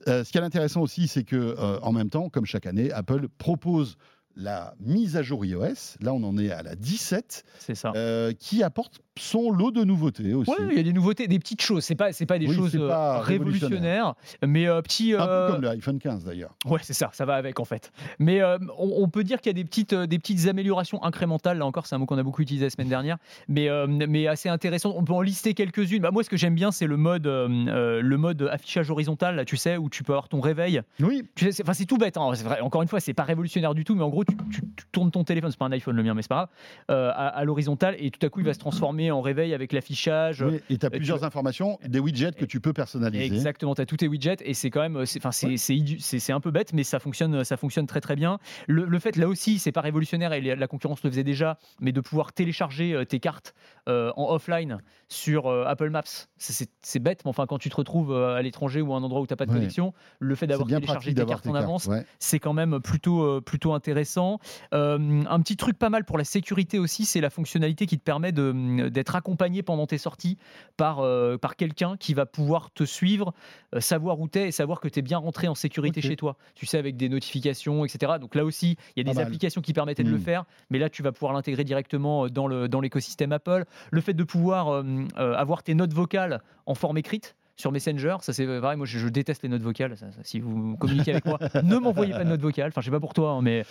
Euh, ce qui est intéressant aussi, c'est que euh, en même temps, comme chaque année, Apple propose la mise à jour iOS. Là, on en est à la 17, C'est ça. euh, qui apporte son lot de nouveautés aussi. Ouais, il y a des nouveautés, des petites choses. C'est pas, c'est pas des Oui, choses euh, révolutionnaires, mais euh, petits. Un euh, peu comme le iPhone 15 d'ailleurs. Ouais, c'est ça, ça va avec en fait. Mais euh, on, on peut dire qu'il y a des petites, euh, des petites améliorations incrémentales. Là encore, c'est un mot qu'on a beaucoup utilisé la semaine dernière, mais, euh, mais assez intéressant. On peut en lister quelques-unes. Bah, moi, ce que j'aime bien, c'est le mode, euh, euh, le mode affichage horizontal. Là, tu sais, où tu peux avoir ton réveil. Oui, Tu sais, c'est, enfin, c'est tout bête. hein, vrai. Encore une fois, c'est pas révolutionnaire du tout, mais en gros, tu, tu- tu tournes ton téléphone, c'est pas un iPhone le mien, mais c'est pas grave, euh, à, à l'horizontale et tout à coup, il va se transformer en réveil avec l'affichage. oui, et tu as tu plusieurs informations, des widgets que tu peux personnaliser. Exactement, tu as tous tes widgets et c'est quand même, c'est, enfin, c'est, Ouais. un peu bête, mais ça fonctionne, ça fonctionne très très bien. Le, le fait là aussi, c'est pas révolutionnaire et la concurrence le faisait déjà, mais de pouvoir télécharger euh, tes cartes euh, en offline sur euh, Apple Maps, c'est, bête, mais enfin quand tu te retrouves euh, à l'étranger ou à un endroit où t'as pas de Ouais. connexion, le fait d'avoir téléchargé tes cartes tes en avance, ouais. c'est quand même plutôt, euh, plutôt intéressant. Euh, un petit truc pas mal pour la sécurité aussi, c'est la fonctionnalité qui te permet de- d'être accompagné pendant tes sorties par, euh, par quelqu'un qui va pouvoir te suivre, euh, savoir où tu es et savoir que tu es bien rentré en sécurité chez toi. Tu sais, avec des notifications, etc. Donc là aussi, il y a Pas des mal. applications qui permettaient de le Mm. faire, mais là, tu vas pouvoir l'intégrer directement euh, dans l'écosystème Apple. Le fait de pouvoir euh, euh, avoir tes notes vocales en forme écrite. Sur Messenger, ça c'est vrai, moi je, je déteste les notes vocales. ça- ça, si vous communiquez avec moi, ne m'envoyez pas de notes vocales. Enfin, je sais pas pour toi, hein, mais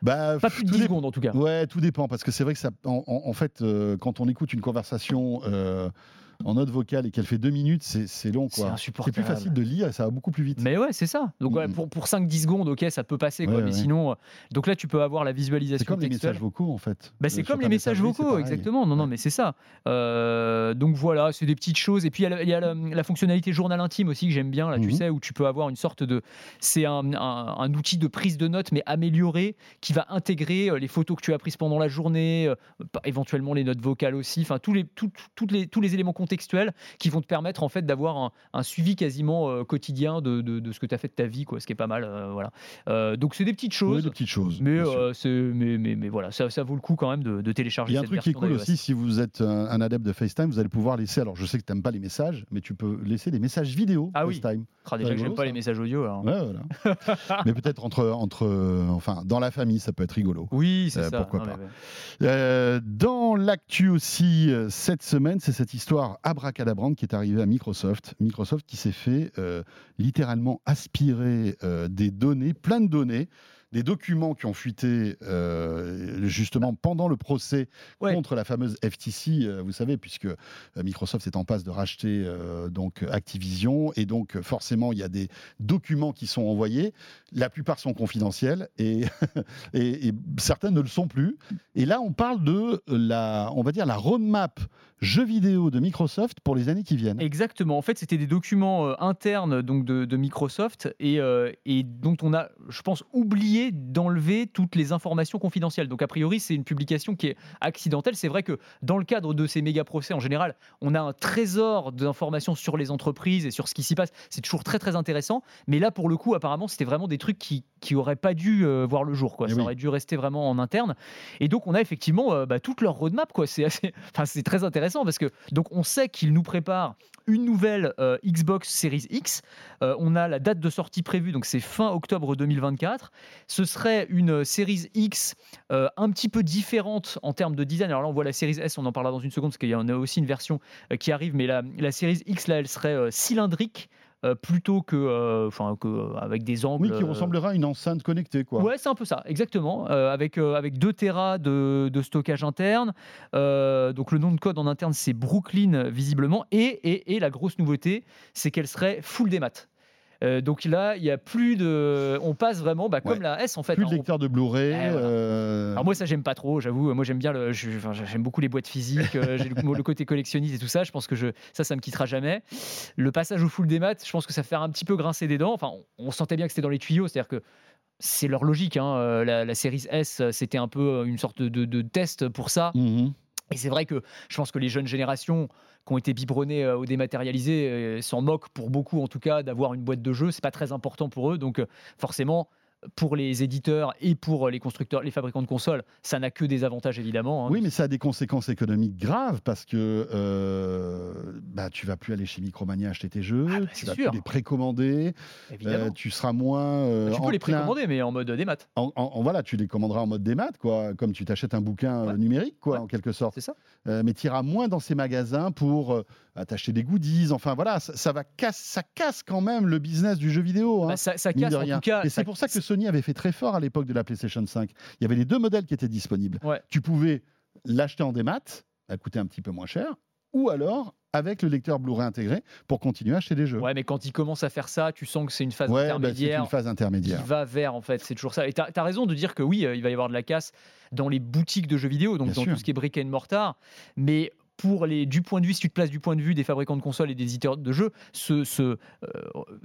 Bah, pas plus de tout 10 dépend. secondes en tout cas. Ouais, tout dépend parce que c'est vrai que ça, en fait, euh, quand on écoute une conversation euh, en note vocale et qu'elle fait deux minutes, c'est long, C'est. C'est plus facile de lire et ça va beaucoup plus vite. Mais ouais, c'est ça. Donc ouais, Mhm. pour, pour 5-10 secondes, ok, ça peut passer, quoi, Ouais, mais sinon. euh, Donc là, tu peux avoir la visualisation C'est comme les messages vocaux, en fait. Bah, Euh, c'est sur comme les messages vocaux, exactement. Non, non, mais c'est ça. Euh, donc voilà, c'est des petites choses. Et puis il y a, la, il y a la- la fonctionnalité journal intime aussi que j'aime bien, là, tu Mhm. sais, où tu peux avoir une sorte de. C'est un, un- un outil de prise de notes, mais amélioré, qui va intégrer euh, les photos que tu as prises pendant la journée, euh, éventuellement les notes vocales aussi, enfin tous les, tout- toutes les, tous les éléments contextuels qui vont te permettre en fait d'avoir un, un suivi quasiment euh, quotidien de, de- de ce que tu as fait de ta vie, quoi, ce qui est pas mal. euh, voilà. Euh, donc c'est des petites choses. des petites choses. Mais, mais, mais, mais voilà, ça, ça vaut le coup quand même de, de télécharger Il y a un truc qui est cool aussi, si vous êtes un, un adepte de FaceTime, vous allez pouvoir laisser, alors je sais que tu n'aimes pas les messages, mais tu peux laisser des messages vidéo Ah oui. FaceTime. Ah, déjà que rigolo, j'aime pas les messages audio. alors. Ouais, voilà. mais peut-être entre, entre, enfin, dans la famille, ça peut être rigolo. Oui, c'est ça. pourquoi Non, pas. ouais. Euh, dans l'actu aussi, cette semaine, c'est cette histoire abracadabrante qui est arrivée à Microsoft. Microsoft qui s'est fait euh, littéralement aspirer euh, des données, plein de données, des documents qui ont fuité euh, justement pendant le procès Ouais. contre la fameuse FTC, vous savez, puisque Microsoft est en passe de racheter euh, donc Activision, et donc forcément il y a des documents qui sont envoyés. La plupart sont confidentiels et, et, et certains ne le sont plus. Et là, on parle de la, on va dire la roadmap jeux vidéo de Microsoft pour les années qui viennent. Exactement. En fait, c'était des documents euh, internes donc de, Microsoft et, euh, et dont on a, je pense, oublié d'enlever toutes les informations confidentielles. Donc, a priori, c'est une publication qui est accidentelle. C'est vrai que dans le cadre de ces méga procès, en général, on a un trésor d'informations sur les entreprises et sur ce qui s'y passe. C'est toujours très, très intéressant. Mais là, pour le coup, apparemment, c'était vraiment des trucs qui qui auraient pas dû euh, voir le jour. Quoi. Eh Ça oui. aurait dû rester vraiment en interne. Et donc, on a effectivement euh, bah, toute leur roadmap. Quoi. C'est, assez... enfin, c'est très intéressant parce que donc, on sait qu'ils nous préparent une nouvelle euh, Xbox Series X. Euh, on a la date de sortie prévue, donc c'est fin octobre 2024. Ce serait une Series X un petit peu différente en termes de design. Alors là, on voit la Series S, on en parlera dans une seconde parce qu'il y en a aussi une version qui arrive, mais la, la Series X, là, elle serait cylindrique. Euh, plutôt que, euh, enfin, euh, avec des angles. Oui, qui ressemblera à une enceinte connectée, quoi. Ouais, c'est un peu ça, exactement. avec, avec 2 Tera de, de stockage interne. Donc le nom de code en interne, c'est Brooklyn, visiblement. Et, et, et la grosse nouveauté, c'est qu'elle serait full des maths. Euh, donc là, il y a plus de. On passe vraiment bah, comme Ouais. la S en fait. Plus hein. de On- lecteur de Blu-ray. Eh, voilà. euh, alors moi ça j'aime pas trop, j'avoue. Moi j'aime bien le, enfin, j'aime beaucoup les boîtes physiques, euh, j'ai le, le côté collectionniste et tout ça. Je pense que je, ça ça me quittera jamais. Le passage au full des maths, je pense que ça fait un petit peu grincer des dents. Enfin on, on sentait bien que c'était dans les tuyaux, c'est-à-dire que c'est leur logique. hein. La, la série S c'était un peu une sorte de, de- de test pour ça. mhm. Et c'est vrai que je pense que les jeunes générations qui ont été biberonnées euh, au dématérialisé euh, s'en moquent pour beaucoup, en tout cas, d'avoir une boîte de jeux. C'est pas très important pour eux. Donc, euh, forcément, pour les éditeurs et pour les constructeurs, les fabricants de consoles, ça n'a que des avantages évidemment. hein. Oui, mais ça a des conséquences économiques graves parce que euh, bah, tu vas plus aller chez Micromania acheter tes jeux, Ah bah, tu vas sûr. plus les précommander, euh, tu seras moins. euh, tu peux les plein- précommander, mais en mode des maths. En, en- en- voilà, tu les commanderas en mode démat, quoi, comme tu t'achètes un bouquin euh, Ouais. numérique, quoi, Ouais. en quelque sorte. C'est ça Euh, mais tu iras moins dans ces magasins pour euh, t'acheter des goodies. Enfin voilà, ça, ça va casse, ça casse quand même le business du jeu vidéo. hein. Bah, ça, casse en tout cas. Et c'est pour ça que Sony avait fait très fort à l'époque de la PlayStation 5. Il y avait les deux modèles qui étaient disponibles. Ouais. Tu pouvais l'acheter en démat, ça coûtait un petit peu moins cher, ou alors avec le lecteur Blu-ray intégré pour continuer à acheter des jeux. Ouais, mais quand ils commencent à faire ça, tu sens que c'est une phase Ouais, bah, c'est intermédiaire. une phase qui intermédiaire. va vers en fait c'est toujours ça et tu as, raison de dire que oui euh, il va y avoir de la casse dans les boutiques de jeux vidéo donc Bien dans sûr. tout ce qui est brick and mortar mais pour les, du point de vue, si tu te places du point de vue des fabricants de consoles et des éditeurs de jeux, se, se, euh,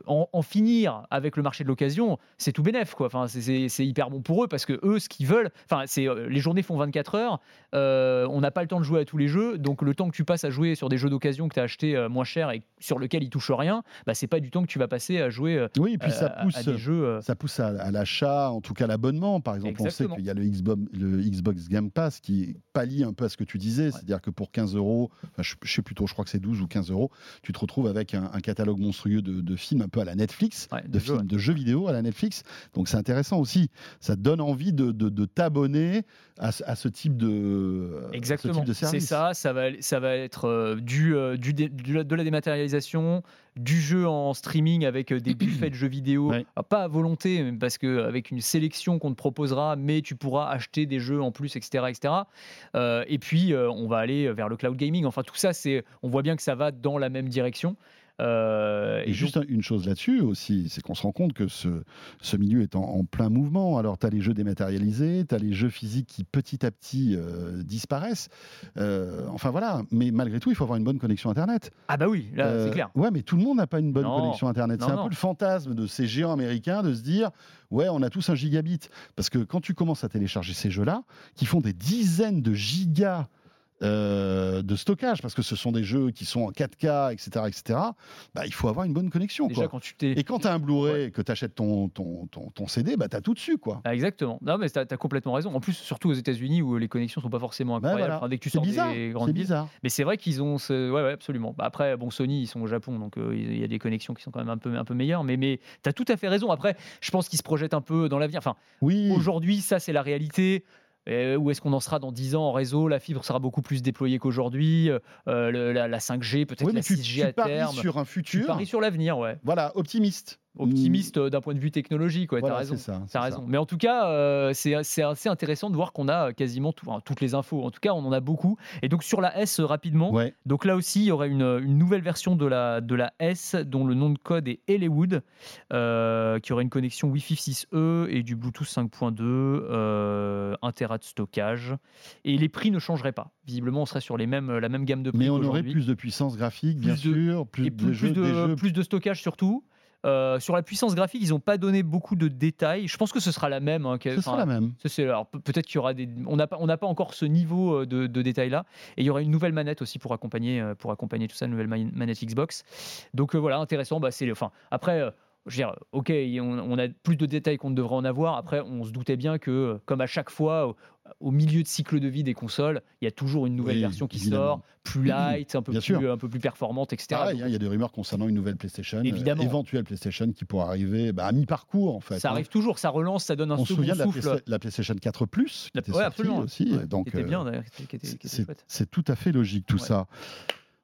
en, en finir avec le marché de l'occasion, c'est tout bénef. Quoi. Enfin, c'est- hyper bon pour eux parce que eux, ce qu'ils veulent, enfin, c'est euh, les journées font 24 heures, euh, on n'a pas le temps de jouer à tous les jeux, donc le temps que tu passes à jouer sur des jeux d'occasion que tu as acheté moins cher et sur lequel ils touchent rien, bah, c'est pas du temps que tu vas passer à jouer Oui, et puis ça pousse. à des jeux. Ça pousse à, à l'achat, en tout cas l'abonnement. Par exemple, Exactement. on sait qu'il y a le Xbox, le Xbox Game Pass qui pallie un peu à ce que tu disais. C'est-à-dire que pour 15 euros, enfin, je, je sais plutôt, je crois que c'est 12 ou 15 euros, tu te retrouves avec un, un catalogue monstrueux de, de films un peu à la Netflix, Ouais, de jeux, films, de jeux vidéo à la Netflix. Donc c'est intéressant aussi. Ça te donne envie de, de- de t'abonner à, ce- à ce type de, ce Exactement, type de c'est service. ça, ça va, ça va être euh, du, euh, du dé- du- de la dématérialisation, du jeu en streaming avec euh, des buffets de jeux vidéo, Ouais. Alors, pas à volonté, parce que avec une sélection qu'on te proposera, mais tu pourras acheter des jeux en plus, etc. etc. Euh, et puis, euh, on va aller vers le cloud gaming. Enfin, tout ça, c'est, on voit bien que ça va dans la même direction. Euh, Et juste un- une chose là-dessus aussi, c'est qu'on se rend compte que ce, ce milieu est en, en plein mouvement. Alors, tu as les jeux dématérialisés, tu as les jeux physiques qui petit à petit euh, disparaissent. Euh, enfin voilà, mais malgré tout, il faut avoir une bonne connexion Internet. ah bah oui, là, c'est clair. Ouais, mais tout le monde n'a pas une bonne Non, connexion Internet. C'est un non. peu le fantasme de ces géants américains de se dire ouais, on a tous un gigabit. Parce que quand tu commences à télécharger ces jeux-là, qui font des dizaines de gigas euh, de stockage, parce que ce sont des jeux qui sont en 4K, etc., etc., bah, il faut avoir une bonne connexion. Déjà, quoi. quand tu t'es Et quand tu as un Blu-ray, que tu achètes ton, ton, ton, ton CD, bah, tu as tout dessus. quoi. Ah, exactement. Non, mais tu as, complètement raison. En plus, surtout aux États-Unis où les connexions sont pas forcément Bah, incroyables. voilà. Enfin, dès que tu sors bizarre. des grandes villes. bizarre. Mais c'est vrai qu'ils ont ce... ouais, ouais, absolument. Bah, après, bon, Sony, ils sont au Japon, donc euh, il y a des connexions qui sont quand même un peu, un peu meilleures. Mais, mais tu as tout à fait raison. Après, je pense qu'ils se projettent un peu dans l'avenir. Enfin, Oui. aujourd'hui, ça, c'est la réalité. Euh, où est-ce qu'on en sera dans 10 ans en réseau? La fibre sera beaucoup plus déployée qu'aujourd'hui. Euh, la, la 5G, peut-être Oui, la mais tu, 6G tu à paries terme. sur un Tu futur. paries sur l'avenir, ouais. Voilà, optimiste. Optimiste euh, d'un point de vue technologique. Ouais, Voilà, t'as raison. ça, c'est raison. ça. Mais en tout cas, euh, c'est c'est assez intéressant de voir qu'on a quasiment tout- enfin, toutes les infos. En tout cas, on en a beaucoup. Et donc sur la S euh, rapidement. Ouais. Donc là aussi, il y aurait une, une nouvelle version de la, de la S dont le nom de code est Hollywood, euh, qui aurait une connexion Wi-Fi 6E et du Bluetooth 5.2, euh, 1 Tera de stockage. Et les prix ne changeraient pas. Visiblement, on serait sur les mêmes, la même gamme de prix. Mais on aurait plus de puissance graphique, bien Plus de- sûr, plus, et de plus, jeux, plus de, des jeux. plus de stockage surtout. Euh, sur la puissance graphique, ils n'ont pas donné beaucoup de détails. Je pense que ce sera la même. hein, Ce sera la même. peut-être qu'il y aura des. On n'a pas, on pas encore ce niveau euh, de, de détail là. Et il y aura une nouvelle manette aussi pour accompagner, euh, pour accompagner tout ça, une nouvelle ma- manette Xbox. Donc euh, voilà, intéressant. Bah, c'est, enfin, après. euh, je veux dire, ok, on, on a plus de détails qu'on ne devrait en avoir. Après, on se doutait bien que, comme à chaque fois, au, au milieu de cycle de vie des consoles, il y a toujours une nouvelle Oui, version qui évidemment. sort, plus light, un peu, Bien plus, sûr. un peu plus performante, etc. Pareil, hein, il y a des rumeurs concernant une nouvelle PlayStation, euh, éventuelle PlayStation qui pourra arriver bah, à mi-parcours en fait. ça hein. arrive toujours, ça relance, ça donne un On se souvient de la, souffle. Playsta- la PlayStation 4 Plus qui La- était ouais, sortie absolument. aussi. Ouais, donc, était euh, bien d'ailleurs, c'est tout à fait logique tout Ouais. ça.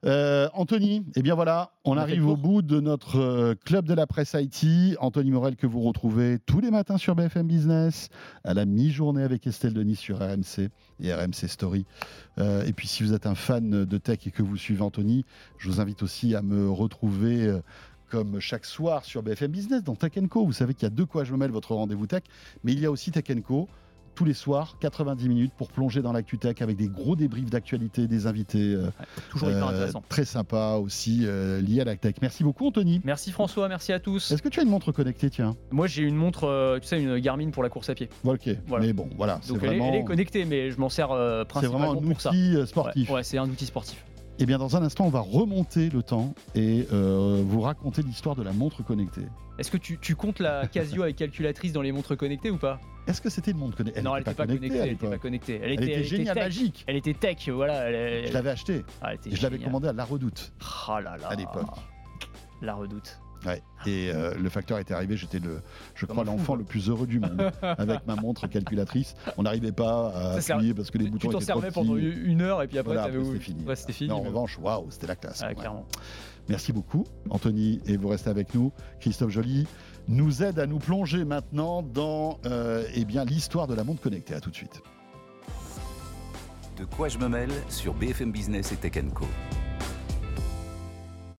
Euh, Anthony, eh bien voilà, on, arrive au bout de notre euh, club de la presse IT. Anthony Morel que vous retrouvez tous les matins sur BFM Business, à la mi-journée avec Estelle Denis sur RMC et RMC Story. Euh, et puis si vous êtes un fan de tech et que vous suivez Anthony, je vous invite aussi à me retrouver. euh, comme chaque soir sur BFM Business dans Tech Co. Vous savez qu'il y a deux quoi je me mêle votre rendez-vous tech, mais il y a aussi Tech Co tous les soirs, 90 minutes pour plonger dans l'actu tech avec des gros débriefs d'actualité, des invités euh, Toujours hyper euh, intéressant. très sympas aussi euh, liés à la tech. Merci beaucoup Anthony. Merci François, merci à tous. Est-ce que tu as une montre connectée, tiens? Moi j'ai une montre, tu sais, une Garmin pour la course à pied. Ok, Voilà. mais bon, voilà, c'est Donc elle, est- vraiment, elle est connectée, mais je m'en sers c'est vraiment principalement un pour ça. outil euh, Ouais, sportif. Ouais, c'est un outil sportif. Et bien dans un instant, on va remonter le temps et euh, vous raconter l'histoire de la montre connectée. Est-ce que tu, tu comptes la Casio avec calculatrice dans les montres connectées ou pas? Est-ce que c'était une montre connectée? Non, elle n'était pas connectée. Elle était pas connectée. Elle était géniale, magique. Elle était tech, voilà. Elle, Je l'avais acheté Ah, je l'avais géniale. commandé à La Redoute Ah là là. à l'époque. La redoute. Ouais. Et euh, le facteur était arrivé, j'étais le, je crois, l'enfant le plus heureux du monde avec ma montre calculatrice. On n'arrivait pas à Ça appuyer parce que les Tu boutons étaient trop servais petits. pendant une heure et puis après, Voilà, c'était fini. Ouais, c'était fini. Mais en mais revanche, waouh, c'était la classe. Ah, Ouais. Merci beaucoup, Anthony, et vous restez avec nous. Christophe Joly nous aide à nous plonger maintenant dans euh, eh bien l'histoire de la montre connectée. À tout de suite. De quoi je me mêle sur BFM Business et Tech Co.